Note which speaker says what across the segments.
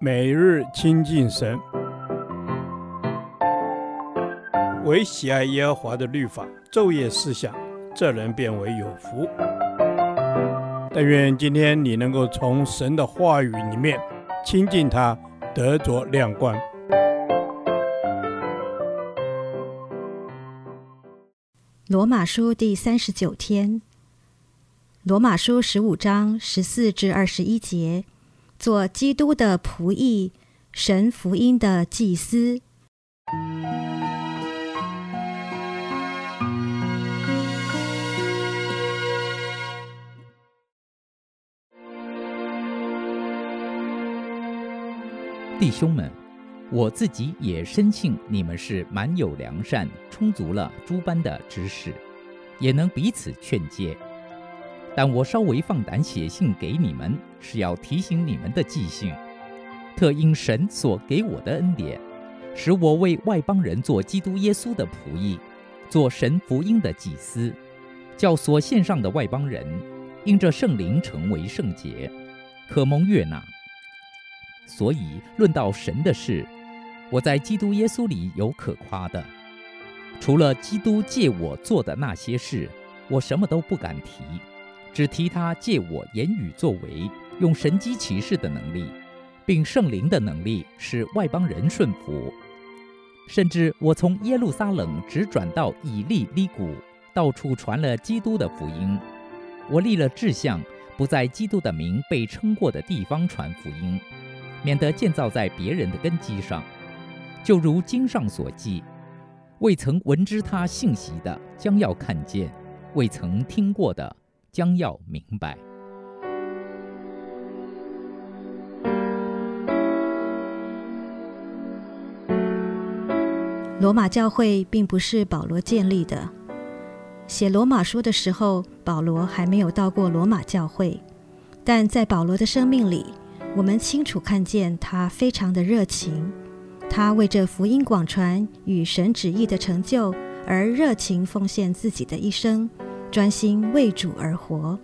Speaker 1: 每日亲近神，唯喜爱耶和华的律法，昼夜思想，这人便为有福。但愿今天你能够从神的话语里面亲近他，得着亮光。
Speaker 2: 罗马书第三十九天，罗马书十五章十四至二十一节。做基督的仆役，神福音的祭司。
Speaker 3: 弟兄们，我自己也深信你们是满有良善，充足了诸般的知识，也能彼此劝诫。但我稍微放胆写信给你们，是要提醒你们的记性，特因神所给我的恩典，使我为外邦人做基督耶稣的仆役，做神福音的祭司，叫所献上的外邦人因着圣灵成为圣洁，可蒙悦纳。所以论到神的事，我在基督耶稣里有可夸的，除了基督借我做的那些事，我什么都不敢提。只提他借我言语作为，用神机奇事的能力，并圣灵的能力，使外邦人顺服。甚至我从耶路撒冷直转到以利利古，到处传了基督的福音。我立了志向，不在基督的名被称过的地方传福音，免得建造在别人的根基上。就如经上所记，未曾闻知他信息的，将要看见；未曾听过的。将要明白。
Speaker 2: 罗马教会并不是保罗建立的。写罗马书的时候，保罗还没有到过罗马教会，但在保罗的生命里，我们清楚看见他非常的热情。他为着福音广传与神旨意的成就而热情奉献自己的一生。专心为主而活。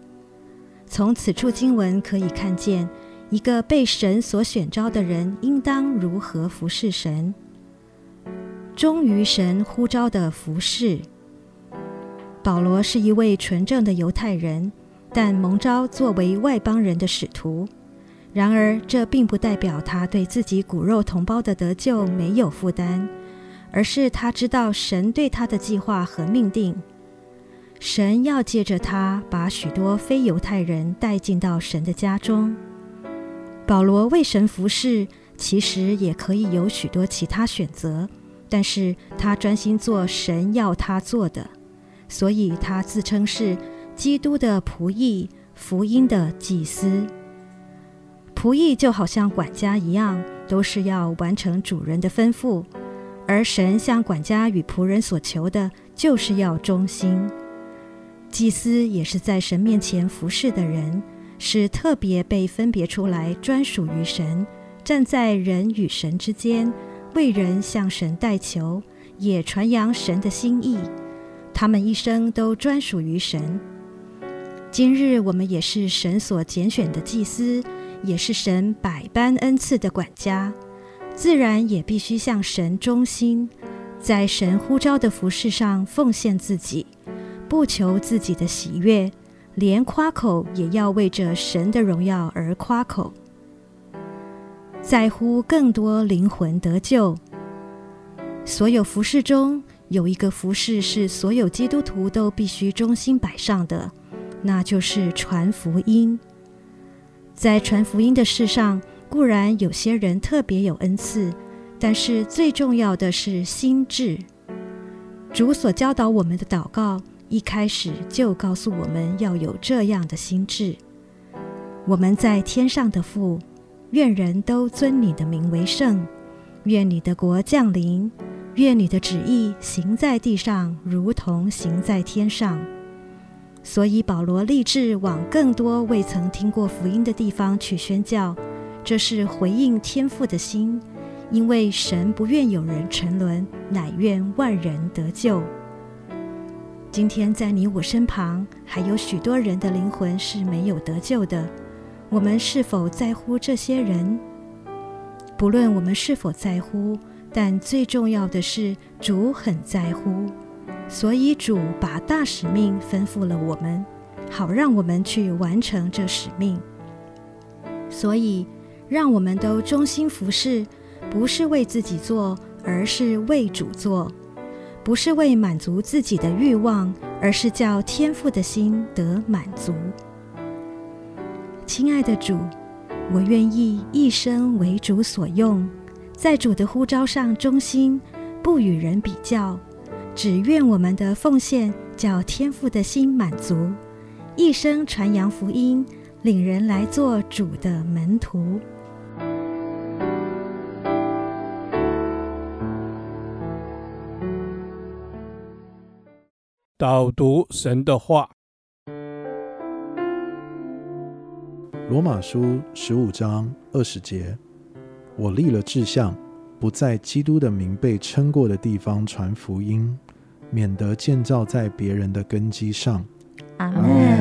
Speaker 2: 从此处经文可以看见，一个被神所选召的人应当如何服侍神，忠于神呼召的服侍。保罗是一位纯正的犹太人，但蒙召作为外邦人的使徒。然而，这并不代表他对自己骨肉同胞的得救没有负担，而是他知道神对他的计划和命定。神要借着他把许多非犹太人带进到神的家中。保罗为神服侍，其实也可以有许多其他选择，但是他专心做神要他做的，所以他自称是基督的仆役，福音的祭司。仆役就好像管家一样，都是要完成主人的吩咐，而神向管家与仆人所求的，就是要忠心。祭司也是在神面前服侍的人，是特别被分别出来，专属于神，站在人与神之间，为人向神代求，也传扬神的心意。他们一生都专属于神。今日我们也是神所拣选的祭司，也是神百般恩赐的管家，自然也必须向神忠心，在神呼召的服饰上奉献自己。不求自己的喜悦，连夸口也要为着神的荣耀而夸口，在乎更多灵魂得救。所有服饰中有一个服饰是所有基督徒都必须忠心摆上的，那就是传福音。在传福音的事上，固然有些人特别有恩赐，但是最重要的是心智。主所教导我们的祷告。一开始就告诉我们要有这样的心志：我们在天上的父，愿人都尊你的名为圣，愿你的国降临，愿你的旨意行在地上，如同行在天上。所以保罗立志往更多未曾听过福音的地方去宣教，这是回应天父的心，因为神不愿有人沉沦，乃愿万人得救。今天在你我身旁，还有许多人的灵魂是没有得救的。我们是否在乎这些人？不论我们是否在乎，但最重要的是主很在乎，所以主把大使命吩咐了我们，好让我们去完成这使命。所以，让我们都忠心服侍，不是为自己做，而是为主做；不是为满足自己的欲望，而是叫天父的心得满足。亲爱的主，我愿意一生为主所用，在主的呼召上忠心，不与人比较，只愿我们的奉献叫天父的心满足，一生传扬福音，领人来做主的门徒。
Speaker 1: 导读神的话。
Speaker 4: 罗马书十五章二十节，我立了志向，不在基督的名被称过的地方传福音，免得建造在别人的根基上。
Speaker 5: 阿门。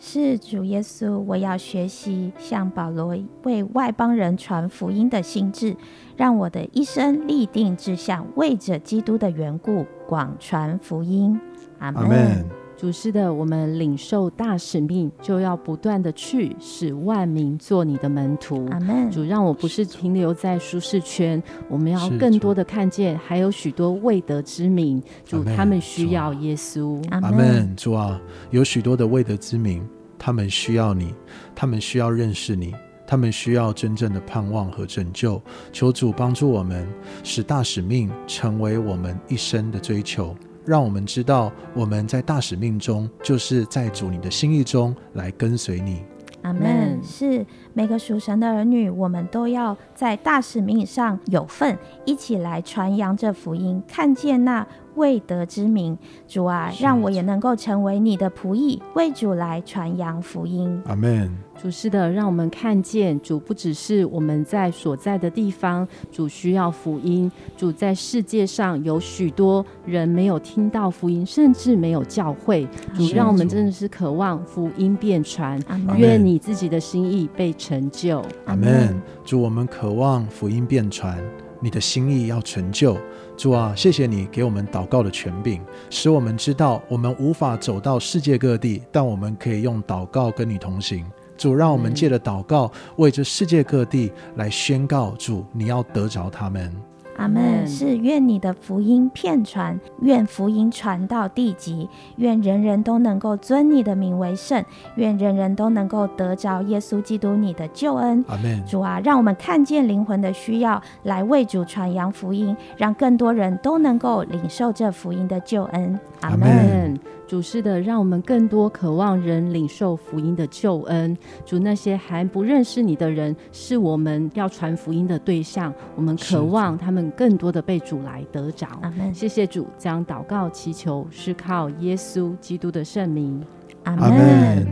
Speaker 5: 是主耶稣，我要学习像保罗为外邦人传福音的心智，让我的一生立定志向，为着基督的缘故广传福音。阿门。
Speaker 6: 主是的，我们领受大使命，就要不断的去使万民做你的门徒。
Speaker 5: 阿门。
Speaker 6: 主让我不是停留在舒适圈，我们要更多的看见，还有许多未得之民。主他们需要耶稣。
Speaker 4: 阿门。主啊，有许多的未得之民，他们需要你，他们需要认识你，他们需要真正的盼望和拯救。求主帮助我们，使大使命成为我们一生的追求。让我们知道，我们在大使命中，就是在主你的心意中来跟随你。
Speaker 5: 阿门。是每个属神的儿女，我们都要在大使命上有份，一起来传扬这福音，看见那未得之名。主啊，让我也能够成为你的仆役，为主来传扬福音。
Speaker 4: 阿门。
Speaker 6: 主是的，让我们看见主不只是我们在所在的地方，主需要福音。主在世界上有许多人没有听到福音，甚至没有教会。主让我们真的是渴望福音遍传。愿你自己的心意被成就。
Speaker 4: 阿门。主，我们渴望福音遍传，你的心意要成就。主啊，谢谢你给我们祷告的权柄，使我们知道我们无法走到世界各地，但我们可以用祷告跟你同行。主，让我们借着祷告，为这世界各地来宣告：主，你要得着他们。
Speaker 5: 阿门。是愿你的福音遍传，愿福音传到地极，愿人人都能够尊你的名为圣，愿人人都能够得着耶稣基督你的救恩。
Speaker 4: 阿门。
Speaker 5: 主啊，让我们看见灵魂的需要，来为主传扬福音，让更多人都能够领受这福音的救恩。阿门。
Speaker 6: 主是的，让我们更多渴望人领受福音的救恩。主，那些还不认识你的人，是我们要传福音的对象。我们渴望他们更多的被主来得着。
Speaker 5: 阿门。
Speaker 6: 谢谢主，将祷告祈求是靠耶稣基督的圣名。
Speaker 5: 阿门。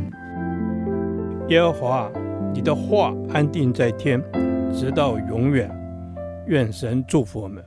Speaker 1: 耶和华，你的话安定在天，直到永远。愿神祝福我们。